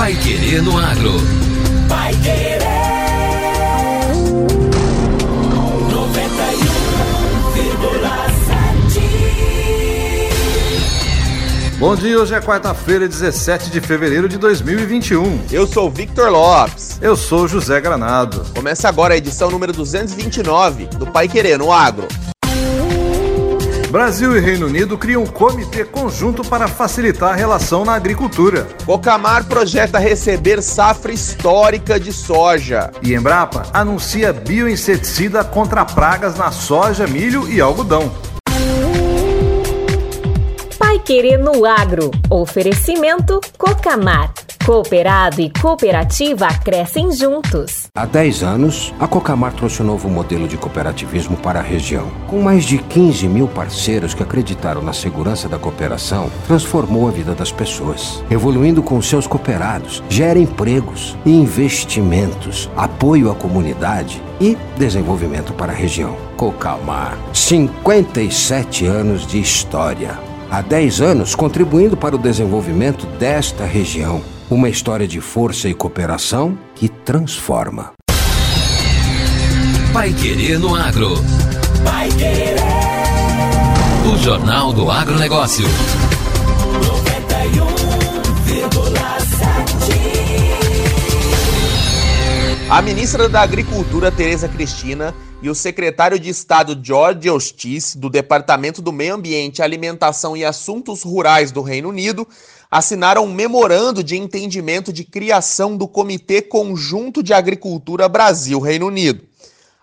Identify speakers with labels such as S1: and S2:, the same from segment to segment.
S1: Pai Querer no Agro. Pai Querer. 91,7.
S2: Bom dia, hoje é quarta-feira, 17 de fevereiro de 2021.
S3: Eu sou Victor Lopes.
S2: Eu sou José Granado.
S3: Começa agora a edição número 229 do Pai Querer no Agro.
S2: Brasil e Reino Unido criam um comitê conjunto para facilitar a relação na agricultura.
S3: Cocamar projeta receber safra histórica de soja.
S2: E Embrapa anuncia bioinseticida contra pragas na soja, milho e algodão.
S4: Pai Querer no Agro. Oferecimento Cocamar. Cooperado e cooperativa crescem juntos.
S5: Há 10 anos, a Cocamar trouxe um novo modelo de cooperativismo para a região. Com mais de 15 mil parceiros que acreditaram na segurança da cooperação, transformou a vida das pessoas. Evoluindo com seus cooperados, gera empregos, investimentos, apoio à comunidade e desenvolvimento para a região. Cocamar, 57 anos de história. Há 10 anos contribuindo para o desenvolvimento desta região. Uma história de força e cooperação que transforma.
S1: Pai Querer no Agro. Pai Querer. O Jornal do Agronegócio. 91,7.
S3: A ministra da Agricultura, Tereza Cristina, e o secretário de Estado George Eustice, do Departamento do Meio Ambiente, Alimentação e Assuntos Rurais do Reino Unido, assinaram um memorando de entendimento de criação do Comitê Conjunto de Agricultura Brasil-Reino Unido.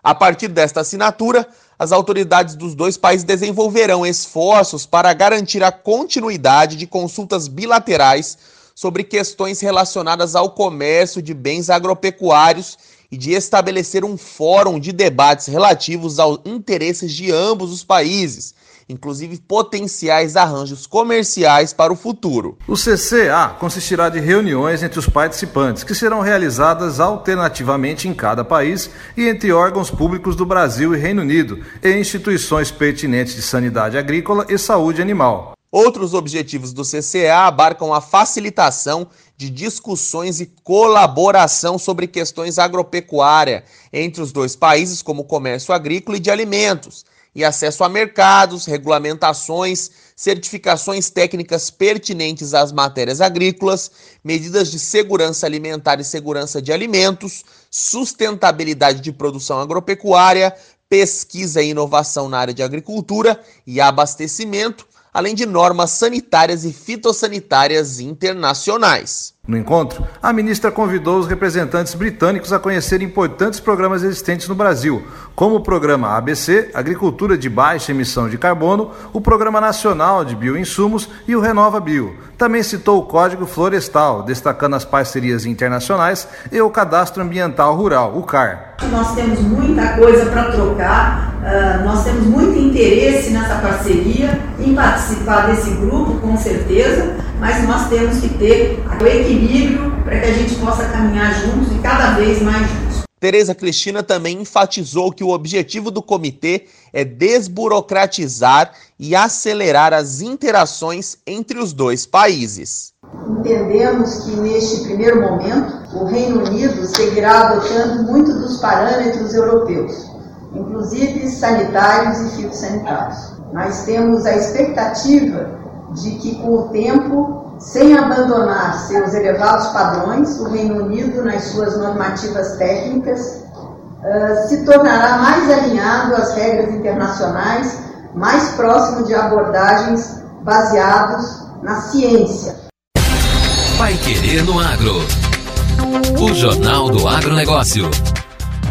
S3: A partir desta assinatura, as autoridades dos dois países desenvolverão esforços para garantir a continuidade de consultas bilaterais sobre questões relacionadas ao comércio de bens agropecuários e de estabelecer um fórum de debates relativos aos interesses de ambos os países, inclusive potenciais arranjos comerciais para o futuro.
S2: O CCA consistirá de reuniões entre os participantes, que serão realizadas alternativamente em cada país e entre órgãos públicos do Brasil e Reino Unido e instituições pertinentes de sanidade agrícola e saúde animal.
S3: Outros objetivos do CCA abarcam a facilitação de discussões e colaboração sobre questões agropecuária entre os dois países, como comércio agrícola e de alimentos, e acesso a mercados, regulamentações, certificações técnicas pertinentes às matérias agrícolas, medidas de segurança alimentar e segurança de alimentos, sustentabilidade de produção agropecuária, pesquisa e inovação na área de agricultura e abastecimento além de normas sanitárias e fitossanitárias internacionais.
S2: No encontro, a ministra convidou os representantes britânicos a conhecer importantes programas existentes no Brasil, como o programa ABC, Agricultura de Baixa Emissão de Carbono, o Programa Nacional de Bioinsumos e o Renova Bio. Também citou o Código Florestal, destacando as parcerias internacionais e o Cadastro Ambiental Rural, o CAR.
S6: Nós temos muita coisa para trocar, uh, nós temos muito interesse nessa parceria, em participar desse grupo, com certeza, mas nós temos que ter o equilíbrio para que a gente possa caminhar juntos e cada vez mais juntos.
S3: Tereza Cristina também enfatizou que o objetivo do comitê é desburocratizar e acelerar as interações entre os dois países.
S6: Entendemos que neste primeiro momento o Reino Unido seguirá adotando muito dos parâmetros europeus, inclusive sanitários e fitossanitários. Nós temos a expectativa de que com o tempo sem abandonar seus elevados padrões, o Reino Unido, nas suas normativas técnicas, uh, se tornará mais alinhado às regras internacionais, mais próximo de abordagens baseados na ciência.
S1: Vai Querer no Agro. O Jornal do Agronegócio.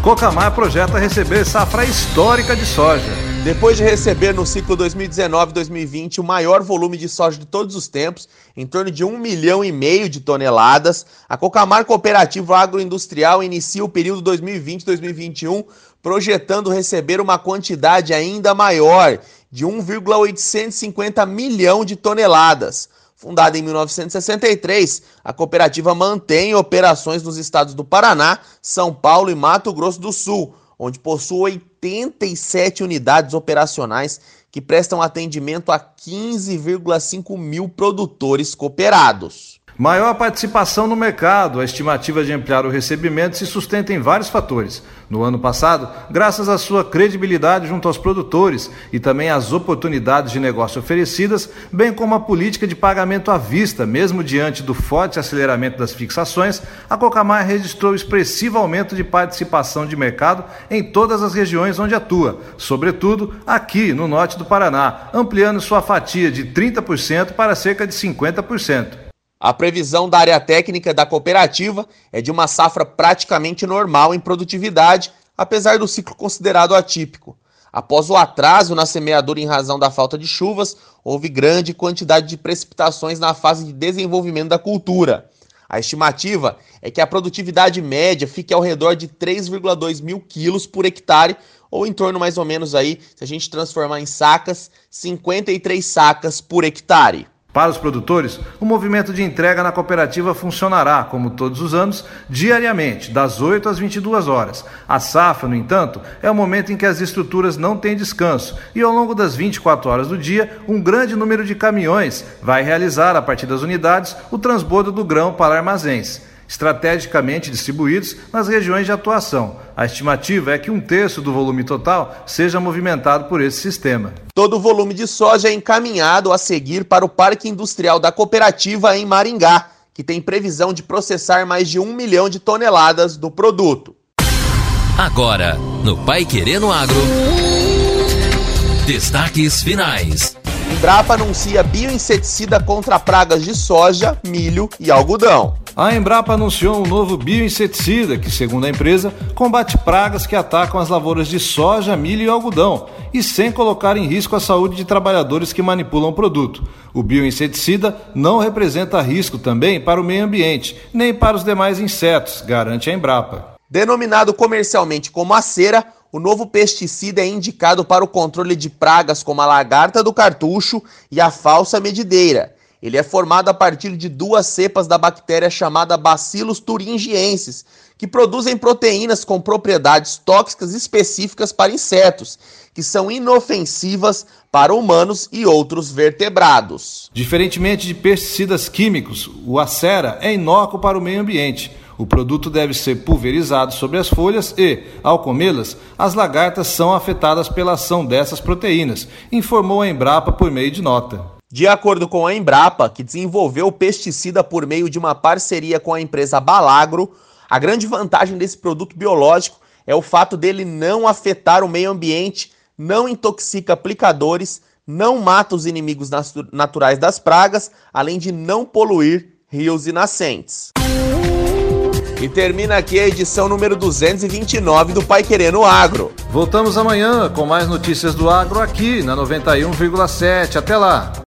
S2: Cocamar projeta receber safra histórica de soja.
S3: Depois de receber no ciclo 2019-2020 o maior volume de soja de todos os tempos, em torno de um milhão e meio de toneladas, a Cocamar Cooperativo Agroindustrial inicia o período 2020-2021 projetando receber uma quantidade ainda maior, de 1,850 milhão de toneladas. Fundada em 1963, a cooperativa mantém operações nos estados do Paraná, São Paulo e Mato Grosso do Sul onde possui 87 unidades operacionais que prestam atendimento a 15,5 mil produtores cooperados.
S2: Maior participação no mercado. A estimativa de ampliar o recebimento se sustenta em vários fatores. No ano passado, graças à sua credibilidade junto aos produtores e também às oportunidades de negócio oferecidas, bem como a política de pagamento à vista, mesmo diante do forte aceleramento das fixações, a Cocamar registrou expressivo aumento de participação de mercado em todas as regiões onde atua, sobretudo aqui no norte do Paraná, ampliando sua fatia de 30% para cerca de 50%.
S3: A previsão da área técnica da cooperativa é de uma safra praticamente normal em produtividade, apesar do ciclo considerado atípico. Após o atraso na semeadura em razão da falta de chuvas, houve grande quantidade de precipitações na fase de desenvolvimento da cultura. A estimativa é que a produtividade média fique ao redor de 3,2 mil quilos por hectare, ou em torno mais ou menos aí, se a gente transformar em sacas, 53 sacas por hectare.
S2: Para os produtores, o movimento de entrega na cooperativa funcionará, como todos os anos, diariamente, das 8 às 22 horas. A safra, no entanto, é o momento em que as estruturas não têm descanso e, ao longo das 24 horas do dia, um grande número de caminhões vai realizar, a partir das unidades, o transbordo do grão para armazéns estrategicamente distribuídos nas regiões de atuação. A estimativa é que um terço do volume total seja movimentado por esse sistema.
S3: Todo o volume de soja é encaminhado a seguir para o Parque Industrial da Cooperativa em Maringá, que tem previsão de processar mais de um milhão de toneladas do produto.
S1: Agora, no Pai Querendo Agro. Destaques finais.
S3: Embrapa anuncia bioinseticida contra pragas de soja, milho e algodão.
S2: A Embrapa anunciou um novo bioinseticida que, segundo a empresa, combate pragas que atacam as lavouras de soja, milho e algodão e sem colocar em risco a saúde de trabalhadores que manipulam o produto. O bioinseticida não representa risco também para o meio ambiente, nem para os demais insetos, garante a Embrapa.
S3: Denominado comercialmente como a cera, o novo pesticida é indicado para o controle de pragas como a lagarta do cartucho e a falsa medideira. Ele é formado a partir de duas cepas da bactéria chamada Bacillus thuringiensis, que produzem proteínas com propriedades tóxicas específicas para insetos, que são inofensivas para humanos e outros vertebrados.
S2: Diferentemente de pesticidas químicos, o acera é inócuo para o meio ambiente. O produto deve ser pulverizado sobre as folhas e, ao comê-las, as lagartas são afetadas pela ação dessas proteínas, informou a Embrapa por meio de nota.
S3: De acordo com a Embrapa, que desenvolveu o pesticida por meio de uma parceria com a empresa Balagro, a grande vantagem desse produto biológico é o fato dele não afetar o meio ambiente, não intoxica aplicadores, não mata os inimigos naturais das pragas, além de não poluir rios e nascentes. E termina aqui a edição número 229 do Pai Querendo Agro.
S2: Voltamos amanhã com mais notícias do agro aqui na 91,7. Até lá!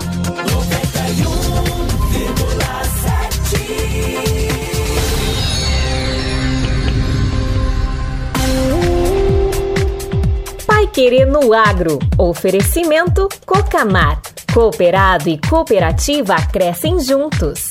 S4: Querer no Agro. Oferecimento Cocamar. Cooperado e cooperativa crescem juntos.